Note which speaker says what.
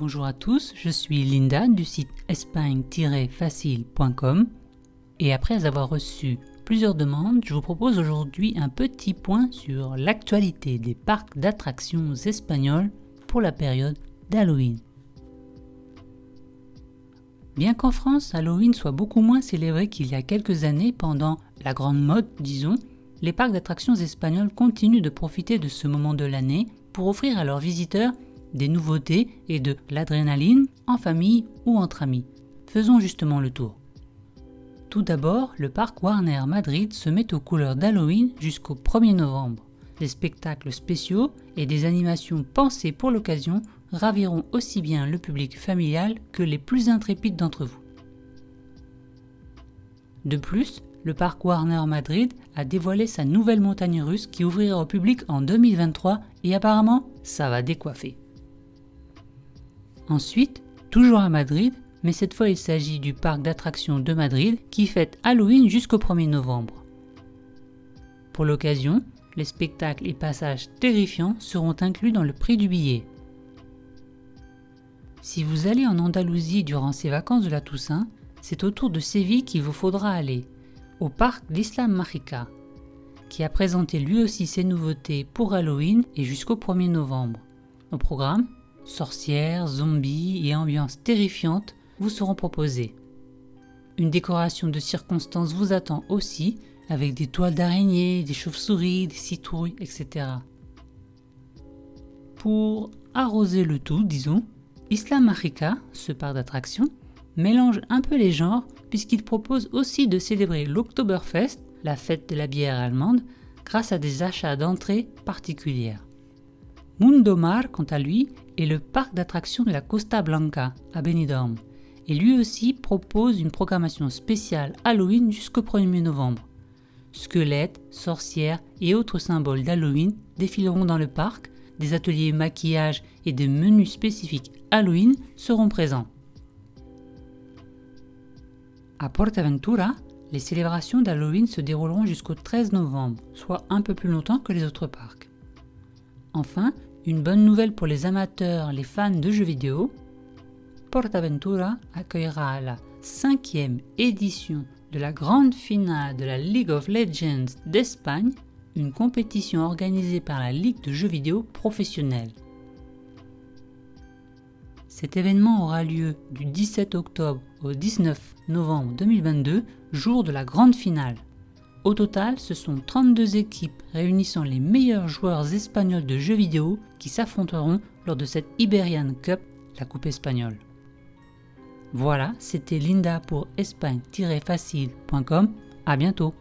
Speaker 1: Bonjour à tous, je suis Linda du site espagne-facile.com et après avoir reçu plusieurs demandes, je vous propose aujourd'hui un petit point sur l'actualité des parcs d'attractions espagnols pour la période d'Halloween. Bien qu'en France, Halloween soit beaucoup moins célébré qu'il y a quelques années pendant la grande mode, disons, les parcs d'attractions espagnols continuent de profiter de ce moment de l'année pour offrir à leurs visiteurs des nouveautés et de l'adrénaline en famille ou entre amis. Faisons justement le tour. Tout d'abord, le parc Warner Madrid se met aux couleurs d'Halloween jusqu'au 1er novembre. Des spectacles spéciaux et des animations pensées pour l'occasion raviront aussi bien le public familial que les plus intrépides d'entre vous. De plus, le parc Warner Madrid a dévoilé sa nouvelle montagne russe qui ouvrira au public en 2023 et apparemment ça va décoiffer. Ensuite, toujours à Madrid, mais cette fois il s'agit du parc d'attractions de Madrid qui fête Halloween jusqu'au 1er novembre. Pour l'occasion, les spectacles et passages terrifiants seront inclus dans le prix du billet. Si vous allez en Andalousie durant ces vacances de la Toussaint, c'est autour de Séville qu'il vous faudra aller, au parc d'Islam Magica, qui a présenté lui aussi ses nouveautés pour Halloween et jusqu'au 1er novembre. Au programme, sorcières, zombies et ambiances terrifiantes vous seront proposées. Une décoration de circonstances vous attend aussi, avec des toiles d'araignées, des chauves-souris, des citrouilles, etc. Pour arroser le tout, disons, Islam Africa, ce parc d'attractions, mélange un peu les genres puisqu'il propose aussi de célébrer l'Oktoberfest, la fête de la bière allemande, grâce à des achats d'entrées particulières. Mundomar, quant à lui, est le parc d'attractions de la Costa Blanca à Benidorm et lui aussi propose une programmation spéciale Halloween jusqu'au 1er novembre. Squelettes, sorcières et autres symboles d'Halloween défileront dans le parc, des ateliers maquillage et des menus spécifiques Halloween seront présents. À Portaventura, les célébrations d'Halloween se dérouleront jusqu'au 13 novembre, soit un peu plus longtemps que les autres parcs. Enfin, une bonne nouvelle pour les amateurs, les fans de jeux vidéo, PortAventura accueillera la cinquième édition de la grande finale de la League of Legends d'Espagne, une compétition organisée par la Ligue de jeux vidéo professionnelle. Cet événement aura lieu du 17 octobre au 19 novembre 2022, jour de la grande finale. Au total, ce sont 32 équipes réunissant les meilleurs joueurs espagnols de jeux vidéo qui s'affronteront lors de cette Iberian Cup, la coupe espagnole. Voilà, c'était Linda pour espagne-facile.com. À bientôt.